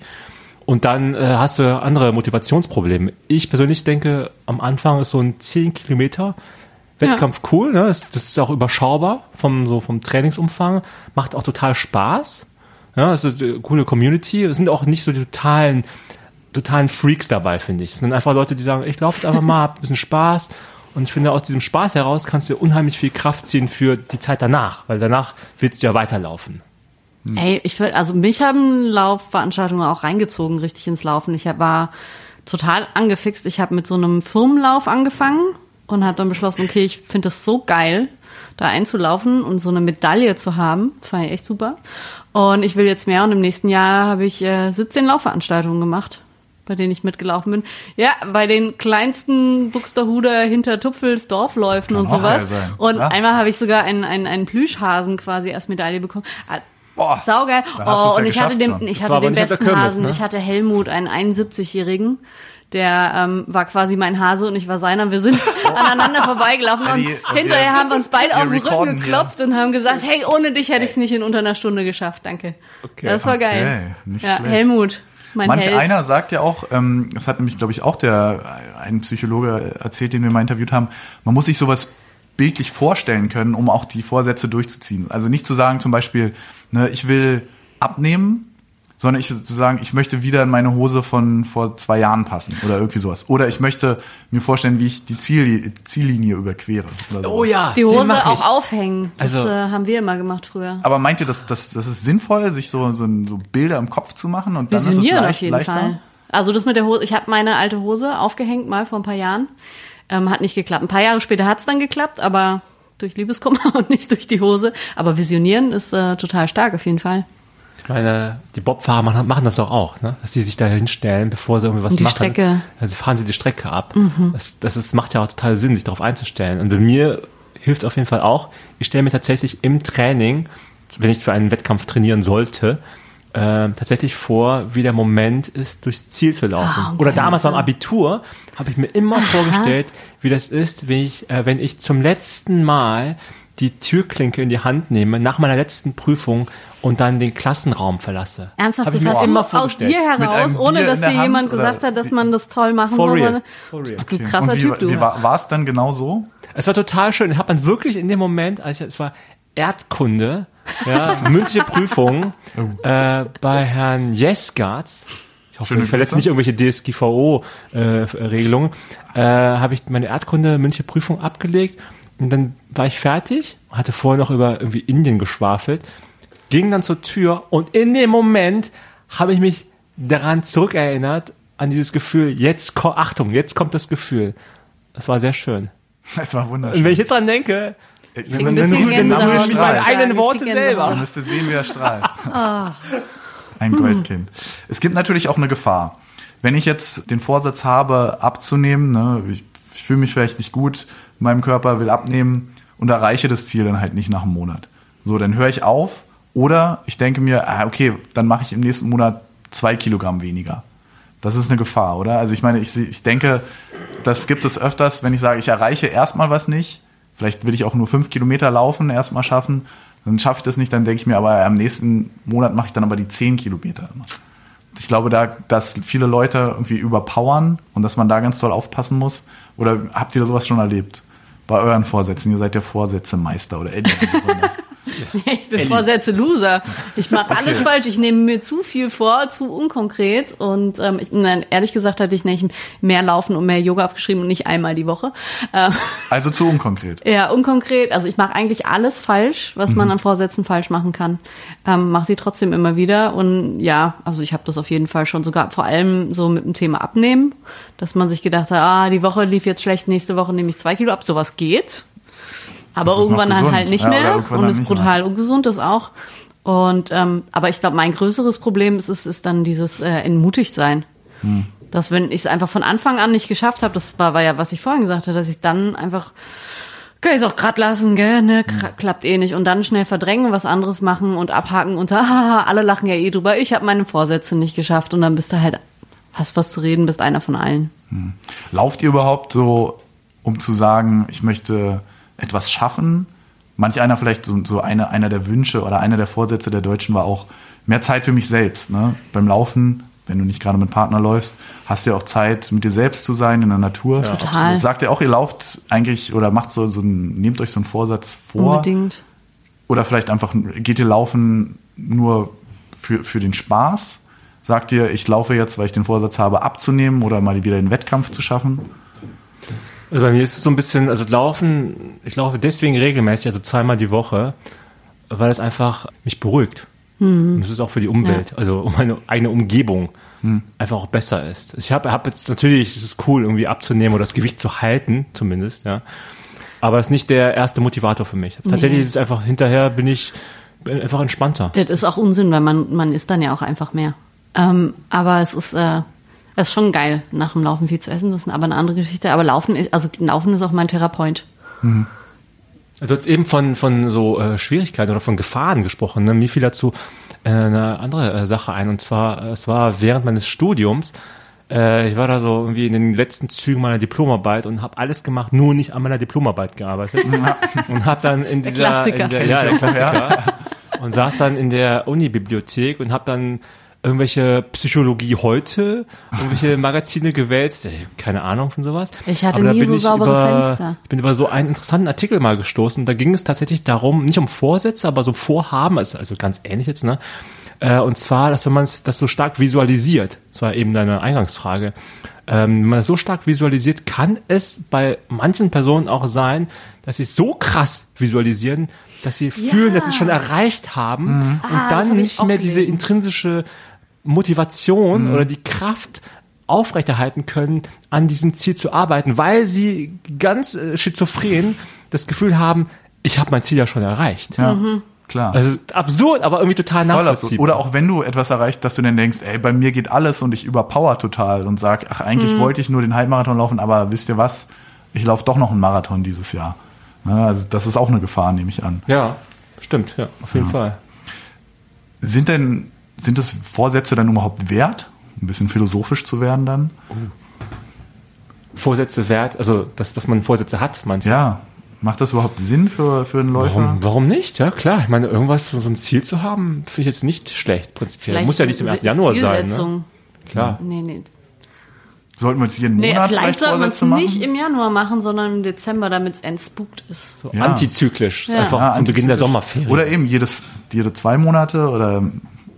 Und dann äh, hast du andere Motivationsprobleme. Ich persönlich denke, am Anfang ist so ein 10 Kilometer Wettkampf cool, ne? Das, das ist auch überschaubar vom, so vom Trainingsumfang, macht auch total Spaß. Ja, eine coole Community. Es sind auch nicht so die totalen, totalen Freaks dabei, finde ich. Es sind einfach Leute, die sagen, ich laufe jetzt einfach mal, hab ein bisschen Spaß. Und ich finde, aus diesem Spaß heraus kannst du unheimlich viel Kraft ziehen für die Zeit danach, weil danach willst du ja weiterlaufen. Ey, ich will, also mich haben Laufveranstaltungen auch reingezogen, richtig ins Laufen. Ich war total angefixt. Ich habe mit so einem Firmenlauf angefangen und habe dann beschlossen, okay, ich finde das so geil, da einzulaufen und so eine Medaille zu haben. Fand ich echt super. Und ich will jetzt mehr und im nächsten Jahr habe ich äh, 17 Laufveranstaltungen gemacht, bei denen ich mitgelaufen bin. Ja, bei den kleinsten Buxterhuder hinter Tupfels Dorfläufen und auch geil sowas. sein, Und klar. einmal habe ich sogar einen, einen, einen Plüschhasen quasi als Medaille bekommen. Ah, Boah, Saugeil. Oh, ja und ich hatte den, ich hatte den besten Hasen. ne? Ich hatte Helmut, einen 71-Jährigen. Der ähm, war quasi mein Hase und ich war seiner. Wir sind *laughs* aneinander vorbeigelaufen und die- und hinterher haben wir uns beide auf den Rücken geklopft und haben gesagt, hey, ohne dich hätte ich es nicht in unter einer Stunde geschafft. Danke. Okay, das war geil. okay, ja, schlecht. Helmut, mein Manch Held. einer sagt ja auch, ähm, das hat nämlich, glaube ich, auch der ein Psychologe erzählt, den wir mal interviewt haben, man muss sich sowas bildlich vorstellen können, um auch die Vorsätze durchzuziehen. Also nicht zu sagen, zum Beispiel, ne, ich will abnehmen, sondern ich zu sagen, ich möchte wieder in meine Hose von vor zwei Jahren passen oder irgendwie sowas. Oder ich möchte mir vorstellen, wie ich die Ziellinie, Ziellinie überquere. Oder Oh ja, die Hose auch aufhängen. Das Also- äh, haben wir immer gemacht früher. Aber meint ihr, das, das, das ist sinnvoll, sich so, so, so Bilder im Kopf zu machen und dann ist es Visionieren leicht, auf jeden leichter? Fall. Also das mit der Hose, ich habe meine alte Hose aufgehängt mal vor ein paar Jahren. Ähm, hat nicht geklappt. Ein paar Jahre später hat's dann geklappt, aber durch Liebeskummer *laughs* und nicht durch die Hose. Aber visionieren ist äh, total stark auf jeden Fall. Ich meine, die Bobfahrer machen, das doch auch, ne? dass sie sich da hinstellen, bevor sie irgendwie was die machen. Strecke. Also fahren sie die Strecke ab. Das, das ist, macht ja auch total Sinn, sich darauf einzustellen. Und mir hilft auf jeden Fall auch, ich stelle mir tatsächlich im Training, wenn ich für einen Wettkampf trainieren sollte, äh, tatsächlich vor, wie der Moment ist, durchs Ziel zu laufen. Ah, okay, Oder damals beim also- Abitur habe ich mir immer vorgestellt, wie das ist, wenn ich, äh, wenn ich zum letzten Mal die Türklinke in die Hand nehme, nach meiner letzten Prüfung und dann den Klassenraum verlasse. Ernsthaft, Hab das hast du immer aus dir heraus, ohne dass dir jemand gesagt hat, dass man das toll machen For real. real. Du krasser und wie, Typ, du. wie war war es dann genau so? Es war total schön. Ich habe dann wirklich in dem Moment, als ich, es war Erdkunde, ja, *laughs* mündliche Prüfung äh, bei Herrn Jesgards. Ich hoffe, Schöne ich verletze nicht irgendwelche DSGVO-Regelungen. Äh, habe ich meine Erdkunde mündliche Prüfung abgelegt und dann war ich fertig, hatte vorher noch über irgendwie Indien geschwafelt, ging dann zur Tür und in dem Moment habe ich mich daran zurückerinnert, an dieses Gefühl, jetzt, Achtung, jetzt kommt das Gefühl. Das war sehr schön. Es war Und wunderschön. wenn ich jetzt dran denke, krieg Wenn- wenn- wenn- Gänsehaut, wenn- muss mit ich meinen eigenen Ich Worte krieg selber. Gänsehaut. müsstet sehen, wie er strahlt. *laughs* Ah. Ein Goldkind. Es gibt natürlich auch eine Gefahr. Wenn ich jetzt den Vorsatz habe, abzunehmen, ne, ich, ich fühle mich vielleicht nicht gut meinem Körper, will abnehmen und erreiche das Ziel dann halt nicht nach einem Monat. So, dann höre ich auf oder ich denke mir, ah, okay, dann mache ich im nächsten Monat zwei Kilogramm weniger. Das ist eine Gefahr, oder? Also ich meine, ich, ich denke, das gibt es öfters, wenn ich sage, ich erreiche erstmal was nicht, vielleicht will ich auch nur fünf Kilometer laufen, erstmal schaffen, dann schaffe ich das nicht, dann denke ich mir, aber am nächsten Monat mache ich dann aber die zehn Kilometer. Ich glaube, da, dass viele Leute irgendwie überpowern und dass man da ganz doll aufpassen muss. Oder habt ihr sowas schon erlebt? Bei euren Vorsätzen? Ihr seid der Vorsätzemeister oder besonders. *laughs* Ich bin Vorsätze Loser. Ich mache alles falsch. Ich nehme mir zu viel vor, zu unkonkret. Und ähm, ich, nein, ehrlich gesagt hatte ich nicht mehr Laufen und mehr Yoga aufgeschrieben und nicht einmal die Woche. Ähm, Also zu unkonkret. ja, unkonkret. Also ich mache eigentlich alles falsch, was man an Vorsätzen falsch machen kann. Ähm, mache sie trotzdem immer wieder. Und ja, also ich habe das auf jeden Fall schon sogar vor allem so mit dem Thema Abnehmen, dass man sich gedacht hat, ah, die Woche lief jetzt schlecht, nächste Woche nehme ich zwei Kilo ab. Sowas geht. Aber irgendwann dann halt nicht Ja, mehr irgendwann und ist brutal ungesund ist auch. Und ähm, aber ich glaube, mein größeres Problem ist, ist, ist dann dieses äh, entmutigt sein. Hm. Dass wenn ich es einfach von Anfang an nicht geschafft habe, das war, war ja, was ich vorhin gesagt habe, dass ich dann einfach kann ich auch grad lassen, gell, ne, Kra- klappt eh nicht und dann schnell verdrängen, was anderes machen und abhaken und *laughs* haha, alle lachen ja eh drüber. Ich habe meine Vorsätze nicht geschafft und dann bist du halt hast was zu reden, bist einer von allen. Lauft ihr überhaupt so, um zu sagen, ich möchte etwas schaffen? Manch einer vielleicht so, so eine, einer der Wünsche oder einer der Vorsätze der Deutschen war auch mehr Zeit für mich selbst. Ne? Beim Laufen, wenn du nicht gerade mit Partner läufst, hast du ja auch Zeit, mit dir selbst zu sein in der Natur. Total. Sagt ihr auch, ihr lauft eigentlich oder macht so, so ein, nehmt euch so einen Vorsatz vor? Unbedingt. Oder vielleicht einfach, geht ihr laufen nur für, für den Spaß? Sagt ihr, ich laufe jetzt, weil ich den Vorsatz habe, abzunehmen oder mal wieder den Wettkampf zu schaffen? Also bei mir ist es so ein bisschen, also Laufen, ich laufe deswegen regelmäßig, also zweimal die Woche, weil es einfach mich beruhigt. Und es ist auch für die Umwelt, also um meine eigene Umgebung einfach auch besser ist. Ich habe hab jetzt natürlich, es ist cool, irgendwie abzunehmen oder das Gewicht zu halten, zumindest, ja. Aber es ist nicht der erste Motivator für mich. Tatsächlich ist es einfach, hinterher bin ich einfach entspannter. Das ist auch Unsinn, weil man, man isst dann ja auch einfach mehr. Ähm, aber es ist, äh, es ist schon geil, nach dem Laufen viel zu essen. Das ist aber eine andere Geschichte. Aber Laufen, ist, also Laufen ist auch mein Therapeut. Du hast eben von, von so äh, Schwierigkeiten oder von Gefahren gesprochen. Ne? Mir fiel dazu äh, eine andere äh, Sache ein. Und zwar, es war während meines Studiums, äh, ich war da so irgendwie in den letzten Zügen meiner Diplomarbeit und habe alles gemacht, nur nicht an meiner Diplomarbeit gearbeitet. *laughs* und habe dann in Der dieser... Klassiker. In der, ja, der Klassiker. und saß dann in der Uni-Bibliothek und habe dann irgendwelche Psychologie heute, irgendwelche Magazine gewälzt, äh, keine Ahnung von sowas. Ich hatte nie so saubere über, Fenster. Ich bin über so einen interessanten Artikel mal gestoßen. Da ging es tatsächlich darum, nicht um Vorsätze, aber so Vorhaben, also, also ganz ähnlich jetzt, ne? Äh, Und zwar, dass wenn man das so stark visualisiert, das war eben deine Eingangsfrage, ähm, wenn man das so stark visualisiert, kann es bei manchen Personen auch sein, dass sie es so krass visualisieren, dass sie fühlen, dass sie es schon erreicht haben und Ah, dann hab ich nicht mehr diese gelesen. intrinsische Motivation oder die Kraft aufrechterhalten können, an diesem Ziel zu arbeiten, weil sie ganz äh, schizophren das Gefühl haben, ich habe mein Ziel ja schon erreicht. Ja, Mhm. klar. Also absurd, aber irgendwie total nachvollziehbar. Oder auch wenn du etwas erreicht, dass du dann denkst, ey, bei mir geht alles und ich überpower total und sag, ach, eigentlich wollte ich nur den Halbmarathon laufen, aber wisst ihr was? Ich laufe doch noch einen Marathon dieses Jahr. Ja, also das ist auch eine Gefahr, nehme ich an. ja, stimmt, ja, auf jeden Fall. Sind denn, sind das Vorsätze dann überhaupt wert? Ein bisschen philosophisch zu werden dann? Vorsätze wert, also das, was man Vorsätze hat, meinst du? Ja. Macht das überhaupt Sinn für, für einen Läufer? Warum, warum nicht? Ja, klar. Ich meine, irgendwas, so ein Ziel zu haben, finde ich jetzt nicht schlecht, prinzipiell. Vielleicht Muss ja nicht im 1. ist Januar sein, ne? Klar. Nee, nee. Sollten wir uns jeden Nee, Monat vielleicht vielleicht sollte man es nicht im Januar machen, sondern im Dezember, damit es entspukt ist. So Ja. antizyklisch. Ja. Einfach Ja, zum Beginn der. Sommerferien. Oder eben jedes, jede zwei Monate oder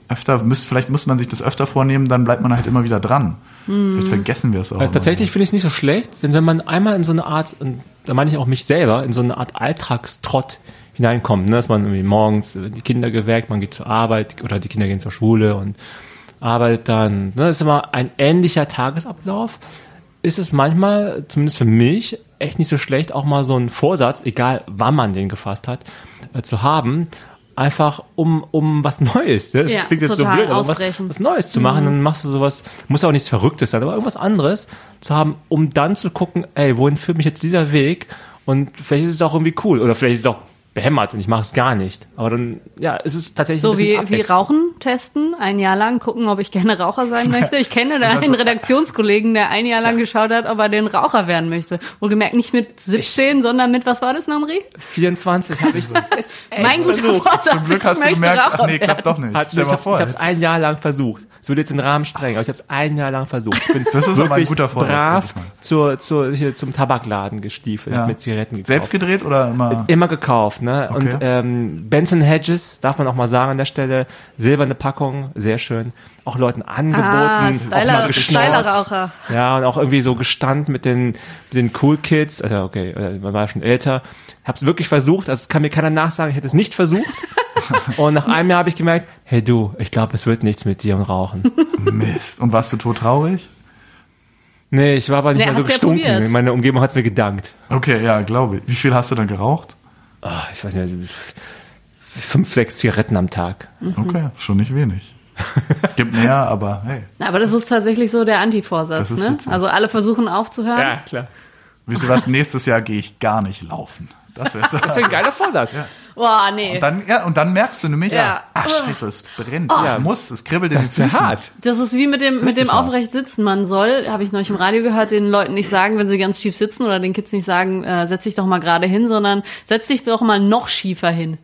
öfter, müsst, vielleicht muss man sich das öfter vornehmen, dann bleibt man halt immer wieder dran. Vielleicht vergessen wir es auch. Äh, tatsächlich finde ich es nicht so schlecht, denn wenn man einmal in so eine Art, und da meine ich auch mich selber, in so eine Art Alltagstrott hineinkommt, ne? dass man irgendwie morgens die Kinder geweckt, man geht zur Arbeit oder die Kinder gehen zur Schule und arbeitet dann. Ne? Das ist immer ein ähnlicher Tagesablauf. Ist es manchmal, zumindest für mich, echt nicht so schlecht, auch mal so einen Vorsatz, egal wann man den gefasst hat, äh, zu haben. Einfach um, um was Neues. Ne? Das Ja, klingt jetzt so blöd, aber was, was Neues zu machen, dann machst du sowas, muss auch nichts Verrücktes sein, aber irgendwas anderes zu haben, um dann zu gucken, ey, wohin führt mich jetzt dieser Weg? Und vielleicht ist es auch irgendwie cool oder vielleicht ist es auch behämmert und ich mache es gar nicht. Aber dann, ja, es ist tatsächlich So wie, wie. Rauchen testen, ein Jahr lang gucken, ob ich gerne Raucher sein möchte. Ich kenne da *laughs* einen so- Redaktionskollegen, der ein Jahr lang geschaut hat, ob er den Raucher werden möchte. Wohlgemerkt nicht mit 17, sondern mit, was war das, Namri? 24 habe ich es *laughs* echt Mein guter. Vorsatz, Zum Glück ich hast du gemerkt, ach nee, klappt doch nicht. Hat, Stell ich habe es ein Jahr lang versucht. Es würde jetzt den Rahmen sprengen, aber ich habe es ein Jahr lang versucht. Ich bin *laughs* Das ist aber ein wirklich guter Vorsatz, brav zur, zur, hier zum Tabakladen gestiefelt, Ja. mit Zigaretten gekauft. Selbst gedreht oder immer? Immer gekauft, Ne? Okay. Und ähm, Benson Hedges, darf man auch mal sagen an der Stelle, silberne Packung, sehr schön. Auch Leuten angeboten, Ah, auch mal Styler, geschnort. Styler-Raucher. Ja, und auch irgendwie so Gestand mit den, mit den Cool Kids. Also okay, äh, man war ja schon älter. Hab's wirklich versucht, also es kann mir keiner nachsagen, ich hätte es nicht versucht. *laughs* und nach einem Jahr habe ich gemerkt, hey du, ich glaube, es wird nichts mit dir und Rauchen. Mist. Und warst du todtraurig? Nee, ich war aber nicht Nee, mehr so ja gestunken. probiert. Meine Umgebung hat's mir gedankt. Okay, ja, glaube ich. Wie viel hast du dann geraucht? Ah, ich weiß nicht, fünf, sechs Zigaretten am Tag. Mhm. Okay, schon nicht wenig. Gibt mehr, aber hey. Aber das ist tatsächlich so der Anti-Vorsatz, ne? witzig. Also alle versuchen aufzuhören. klar. Wisst ihr was? Nächstes Jahr gehe ich gar nicht laufen. Das wäre so. Das ist ein geiler Vorsatz. Boah, nee. Und dann, ja, und dann merkst du nämlich, ja, Ja. ach scheiße, es brennt. Oh. Ich muss, es kribbelt in Das den Füßen. hart. Das ist wie mit dem, mit dem aufrecht sitzen. Man soll, habe ich neulich im Radio gehört, den Leuten nicht sagen, wenn sie ganz schief sitzen oder den Kids nicht sagen, äh, setz dich doch mal gerade hin, sondern setz dich doch mal noch schiefer hin.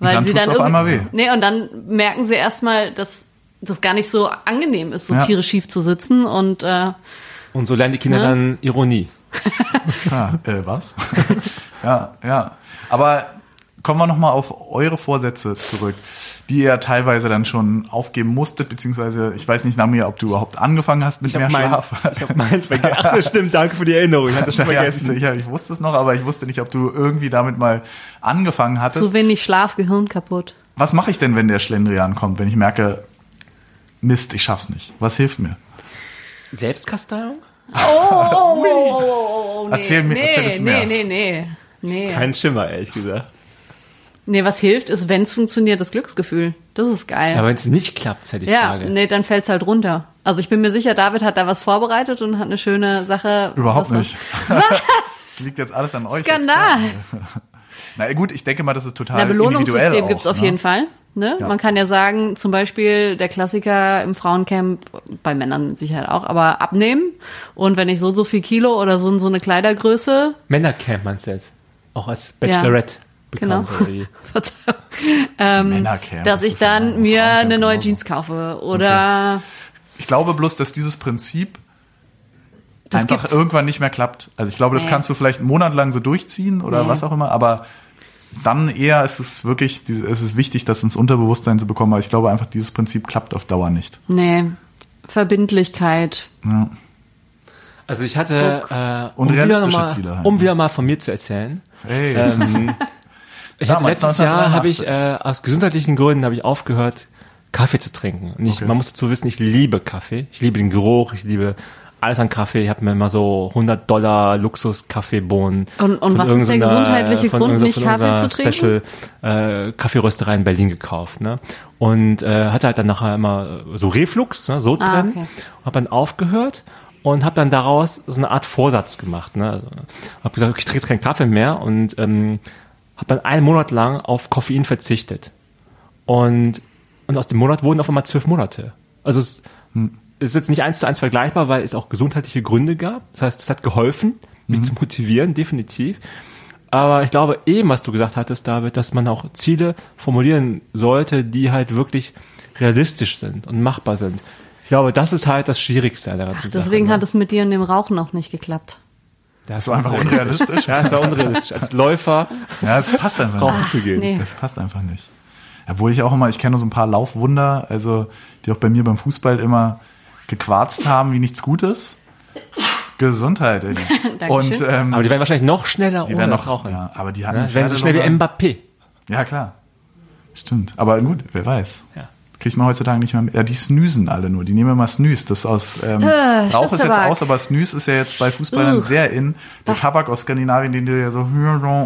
Und dann tut's auf irgendwie- einmal weh. Nee, und dann merken sie erstmal, dass das gar nicht so angenehm ist, so Ja. Tiere schief zu sitzen und äh, Und so lernen die Kinder Ne? dann Ironie. *laughs* Ah, äh, was? *laughs* ja, ja. Aber kommen wir nochmal auf eure Vorsätze zurück, die ihr teilweise dann schon aufgeben musstet, beziehungsweise, ich weiß nicht, Namir, ob du überhaupt angefangen hast mit mehr mein, Schlaf. ich hab mein *laughs* vergessen. Ach so, stimmt, danke für die Erinnerung. Ich hatte es schon *laughs* Ja, siehst du, vergessen. ich, ich wusste es noch, aber ich wusste nicht, ob du irgendwie damit mal angefangen hattest. zu wenig Schlaf, Gehirn kaputt. Was mache ich denn, wenn der Schlendrian kommt, wenn ich merke, Mist, ich schaff's nicht? Was hilft mir? Selbstkasteiung? Oh, *laughs* oh, oh, oh, oh, nee. Erzähl mir- nee, erzähl uns mehr. Nee, nee, nee. Nee. Kein Schimmer, ehrlich gesagt. Nee, was hilft, ist, wenn es funktioniert, das Glücksgefühl. Das ist geil. Ja, wenn es nicht klappt, ist ja die Ja, Frage. nee, dann fällt's halt runter. Also ich bin mir sicher, David hat da was vorbereitet und hat eine schöne Sache. Überhaupt was- nicht. Das *laughs* liegt jetzt alles an euch. Skandal. Na gut, ich denke mal, das ist total Na, Belohnungssystem auch, gibt's auf ne? jeden Fall. Ne? Ja. Man kann ja sagen, zum Beispiel der Klassiker im Frauencamp, bei Männern mit Sicherheit auch, aber abnehmen. Und wenn ich so und so viel Kilo oder so und so eine Kleidergröße, Männercamp meinst du jetzt? Auch als Bachelorette genau. Bekannt. oder wie? *laughs* Verzeihung, ähm, dass das ich dann im mir eine neue genauso. Jeans kaufe oder Ich glaube bloß, dass dieses Prinzip das einfach gibt's. irgendwann nicht mehr klappt. Also ich glaube, das Nee. kannst du vielleicht einen Monat lang so durchziehen oder Nee. was auch immer, aber dann eher ist es wirklich, es ist wichtig, das ins Unterbewusstsein zu bekommen, weil ich glaube einfach, dieses Prinzip klappt auf Dauer nicht. Nee, Verbindlichkeit. Ja. Also ich hatte, äh, Und um, wieder mal, Ziele halt, um ne? wieder mal von mir zu erzählen. Hey. Ähm, *laughs* ich hatte Damals, letztes Jahr, habe ich 1983. äh, aus gesundheitlichen Gründen habe ich aufgehört, Kaffee zu trinken. Und ich, Okay. man muss dazu wissen, ich liebe Kaffee. Ich liebe den Geruch, ich liebe alles an Kaffee. Ich habe mir immer so 100 Dollar Luxus-Kaffeebohnen. Und- und von was ist der irgendeiner- gesundheitliche von Grund, nicht Kaffee unserer zu trinken? Special äh, Kaffeerösterei in Berlin gekauft. Ne? Und äh, hatte halt dann nachher immer so Reflux, ne, so Ah, drin. okay. Habe dann aufgehört und habe dann daraus so eine Art Vorsatz gemacht. Ne? Also, habe gesagt, okay, ich trinke jetzt keinen Kaffee mehr und ähm, habe dann einen Monat lang auf Koffein verzichtet. Und, und aus dem Monat wurden auf einmal zwölf Monate. Also es ist jetzt nicht eins zu eins vergleichbar, weil es auch gesundheitliche Gründe gab. Das heißt, es hat geholfen, mich zu motivieren, definitiv. Aber ich glaube eben, was du gesagt hattest, David, dass man auch Ziele formulieren sollte, die halt wirklich realistisch sind und machbar sind. Ich glaube, das ist halt das Schwierigste an der ganzen Deswegen Sache. hat es mit dir und dem Rauchen auch nicht geklappt. Das So einfach unrealistisch. Ja, es war unrealistisch. Als Läufer Ja, es passt einfach nicht. rauchen zu gehen. Nee. Das passt einfach nicht. Obwohl ich auch immer, ich kenne so ein paar Laufwunder, also die auch bei mir beim Fußball immer gequarzt haben wie nichts Gutes. Gesundheit, ey. *laughs* Und ähm, Aber die werden wahrscheinlich noch schneller die ohne werden das noch, Rauchen. ja, aber die hatten Ja, werden so schnell wie. Mbappé. Ja, klar. Stimmt. Aber gut, wer weiß. Ja. Kriegt man heutzutage nicht mehr mit. Ja, die snoosen alle nur. Die nehmen immer Snooze. Das ist aus ähm, Äh, Rauch ist jetzt aus, aber Snooze ist ja jetzt bei Fußballern Ugh. sehr in. Der Tabak aus Skandinavien, den du ja so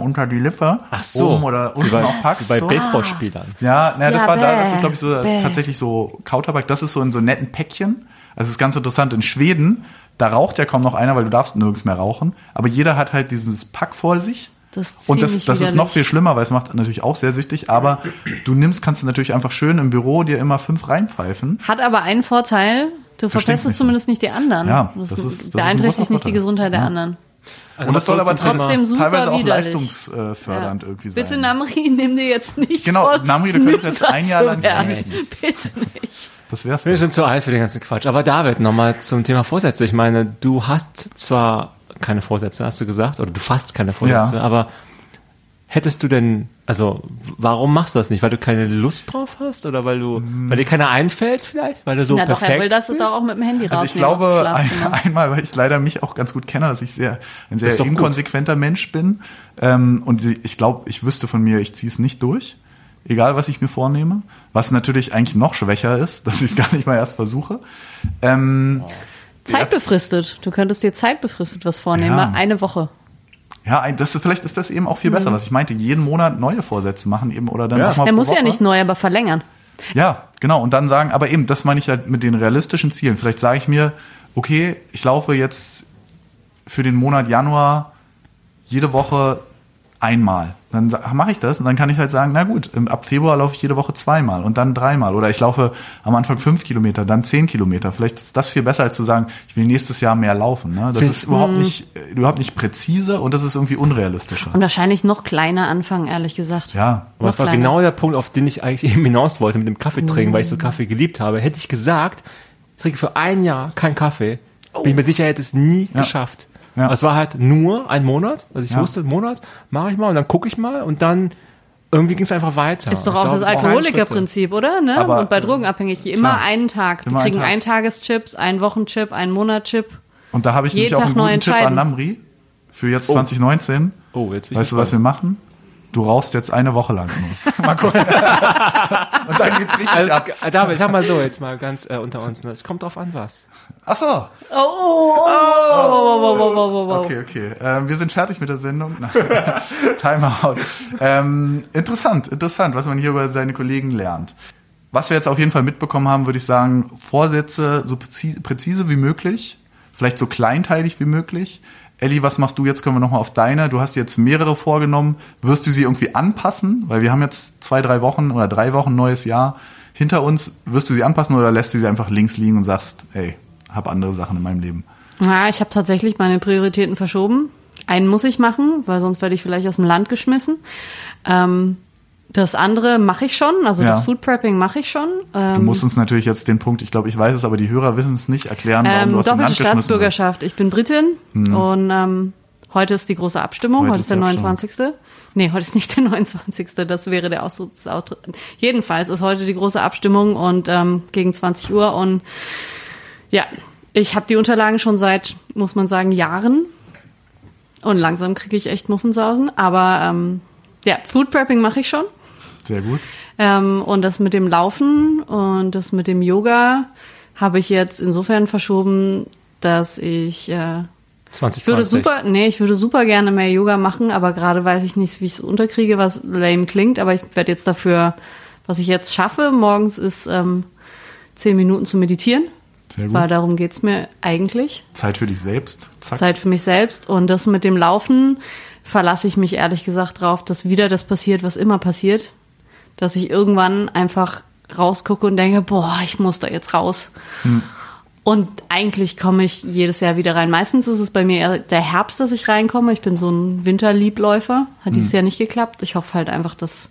unter die Lippe Ach so. oben oder unten bei, auch packst. bei so. Baseballspielern. Ja, na, das Ja, war da, bäh, das ist glaube ich so bäh. tatsächlich so Kautabak, das ist so in so netten Päckchen. Also es ist ganz interessant in Schweden, da raucht ja kaum noch einer, weil du darfst nirgends mehr rauchen, aber jeder hat halt dieses Pack vor sich. Das ist Und das, das ist noch viel schlimmer, weil es macht natürlich auch sehr süchtig, aber du nimmst, kannst du natürlich einfach schön im Büro dir immer fünf reinpfeifen. Hat aber einen Vorteil, du Versteht's verpestest zumindest nicht die anderen. Ja, das, das ist- das ist ein beeinträchtigt großer nicht die. Gesundheit der Ja. anderen. Also Und das soll aber Trotzdem super teilweise auch widerlich. leistungsfördernd irgendwie sein. Bitte Namri, *laughs* nimm dir jetzt nicht Genau, vor, Namri, du könntest jetzt ein Jahr zu lang snoozen. *laughs* Bitte nicht. Das wär's. Wir sind zu alt für den ganzen Quatsch. Aber David, nochmal zum Thema Vorsätze. Ich meine, du hast zwar keine Vorsätze, hast du gesagt, oder du fasst keine Vorsätze, Ja. aber hättest du denn, also warum machst du das nicht? Weil du keine Lust drauf hast oder weil du, weil dir keiner einfällt vielleicht? Weil du so Na doch, perfekt er will das bist? doch auch mit dem Handy Also ich glaube ein, *laughs* einmal, weil ich leider mich auch ganz gut kenne, dass ich sehr ein sehr doch gut. inkonsequenter Mensch bin. Ähm, und ich glaube, ich wüsste von mir, ich ziehe es nicht durch, egal was ich mir vornehme. Was natürlich eigentlich noch schwächer ist, *laughs* dass ich es gar nicht mal erst versuche. Ähm, Zeitbefristet. Du könntest dir zeitbefristet was vornehmen. Ja. Eine Woche. ja, ein- das ist, vielleicht ist das eben auch viel besser, was ich meinte. Jeden Monat neue Vorsätze machen eben oder dann Ja. auch mal Er muss ja Woche. nicht neu, aber verlängern. Ja, genau. Und dann sagen, aber eben, das meine ich halt mit den realistischen Zielen. Vielleicht sage ich mir, okay, ich laufe jetzt für den Monat Januar jede Woche einmal. Dann mache ich das und dann kann ich halt sagen, na gut, ab Februar laufe ich jede Woche zweimal und dann dreimal. Oder ich laufe am Anfang fünf Kilometer, dann zehn Kilometer. Vielleicht ist das viel besser, als zu sagen, ich will nächstes Jahr mehr laufen. Ne? Das Findest- ist überhaupt nicht, äh, überhaupt nicht präzise und das ist irgendwie unrealistischer. Und wahrscheinlich noch kleiner anfangen, ehrlich gesagt. Ja, Aber das war kleiner. genau der Punkt, auf den ich eigentlich eben hinaus wollte mit dem Kaffee trinken, weil ich so Kaffee geliebt habe. Hätte ich gesagt, ich trinke für ein Jahr keinen Kaffee, bin ich mir sicher, hätte es nie geschafft. Ja. Es war halt nur ein Monat, also ich Ja. wusste, einen Monat mache ich mal und dann gucke ich mal und dann irgendwie ging es einfach weiter. Ist doch auch das Alkoholikerprinzip, oder? Ne? Aber- Und bei Drogenabhängig immer Klar. einen Tag. Die Immer einen kriegen Tag. einen Tageschips, einen Wochenchip, einen Monatschip. Und da habe ich Jeden nämlich auch Tag einen guten Tipp an. Namri für jetzt 2019. Schritte. Oh, jetzt bin ich Weißt du, was wir machen? Du rauchst jetzt eine Woche lang nur. Mal gucken. Und dann geht's richtig Alles, ab. äh, David, sag mal so, jetzt mal ganz äh, unter uns. Ne? Es kommt drauf an, was. Ach so. Oh, oh, oh, oh, oh, oh, oh, oh. Okay, okay. Ähm, wir sind fertig mit der Sendung. Timeout. Ähm, interessant, interessant, was man hier über seine Kollegen lernt. Was wir jetzt auf jeden Fall mitbekommen haben, würde ich sagen, Vorsätze so präzise, präzise wie möglich, vielleicht so kleinteilig wie möglich. Elli, was machst du jetzt? Können wir nochmal auf deine. Du hast jetzt mehrere vorgenommen. Wirst du sie irgendwie anpassen? Weil wir haben jetzt zwei, drei Wochen oder drei Wochen neues Jahr hinter uns. Wirst du sie anpassen oder lässt du sie einfach links liegen und sagst, ey, hab andere Sachen in meinem Leben? Ja, ich habe tatsächlich meine Prioritäten verschoben. Einen muss ich machen, weil sonst werde ich vielleicht aus dem Land geschmissen. Ähm, das andere mache ich schon, also Ja. das Food Prepping mache ich schon. Du Ähm, musst uns natürlich jetzt den Punkt, ich glaube, ich weiß es, aber die Hörer wissen es nicht, erklären, warum ähm, du aus dem doppelte Land. Staatsbürgerschaft. Ich bin Britin und ähm, heute ist die große Abstimmung. Heute Heute, ist der die Abstimmung. 29. Nee, heute ist nicht der *laughs* 29. Das wäre der Ausdruck des Austritt. Jedenfalls ist heute die große Abstimmung und ähm, gegen 20 Uhr und ja, ich habe die Unterlagen schon seit, muss man sagen, Jahren. Und langsam kriege ich echt Muffensausen. Aber ähm, ja, Food Prepping mache ich schon. Sehr gut. Ähm, und das mit dem Laufen und das mit dem Yoga habe ich jetzt insofern verschoben, dass ich äh, 2020. ich würde super, nee, ich würde super gerne mehr Yoga machen, aber gerade weiß ich nicht, wie ich es unterkriege, was lame klingt, aber ich werde jetzt dafür, was ich jetzt schaffe, morgens ist ähm, zehn Minuten zu meditieren, Sehr gut. weil darum geht's mir eigentlich. Zeit für dich selbst. Zack. Zeit für mich selbst. Und das mit dem Laufen verlasse ich mich ehrlich gesagt drauf, dass wieder das passiert, was immer passiert. Dass ich irgendwann einfach rausgucke und denke, boah, ich muss da jetzt raus. Und eigentlich komme ich jedes Jahr wieder rein. Meistens ist es bei mir eher der Herbst, dass ich reinkomme. Ich bin so ein Winterliebläufer. Hat dieses Jahr nicht geklappt. Ich hoffe halt einfach, dass,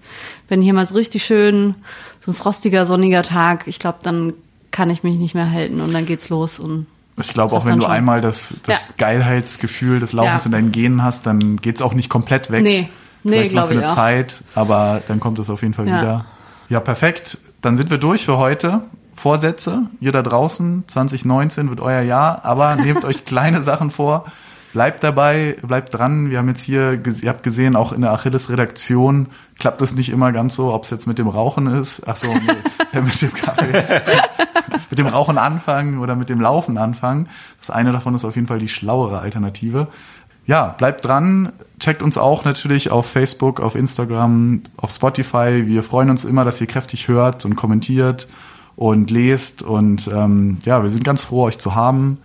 wenn hier mal so richtig schön, so ein frostiger, sonniger Tag, ich glaube, dann kann ich mich nicht mehr halten und dann geht's los und Ich glaube, auch wenn du schon. einmal das, das Ja. Geilheitsgefühl des Laufens Ja. in deinen Genen hast, dann geht's auch nicht komplett weg. Nee. Nee, Vielleicht noch glaub für eine auch. Zeit, aber dann kommt es auf jeden Fall Ja. wieder. Ja, perfekt. Dann sind wir durch für heute. Vorsätze, ihr da draußen, 2019 wird euer Jahr, aber *laughs* nehmt euch kleine Sachen vor. Bleibt dabei, bleibt dran. Wir haben jetzt hier, ihr habt gesehen, auch in der Achilles-Redaktion klappt es nicht immer ganz so, ob es jetzt mit dem Rauchen ist. Ach so, nee, *laughs* mit dem Kaffee. *laughs* mit dem Rauchen anfangen oder mit dem Laufen anfangen. Das eine davon ist auf jeden Fall die schlauere Alternative. Ja, bleibt dran. Checkt uns auch natürlich auf Facebook, auf Instagram, auf Spotify. Wir freuen uns immer, dass ihr kräftig hört und kommentiert und lest. Und ähm, ja, wir sind ganz froh, euch zu haben.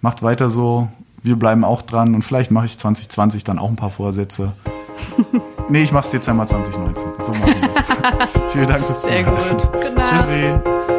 Macht weiter so. Wir bleiben auch dran und vielleicht mache ich 2020 dann auch ein paar Vorsätze. *laughs* nee, ich mache es Dezember 2019. So machen wir es. *laughs* Vielen Dank fürs Sehr Zuhören. gut. Gute Nacht. Tschüssi.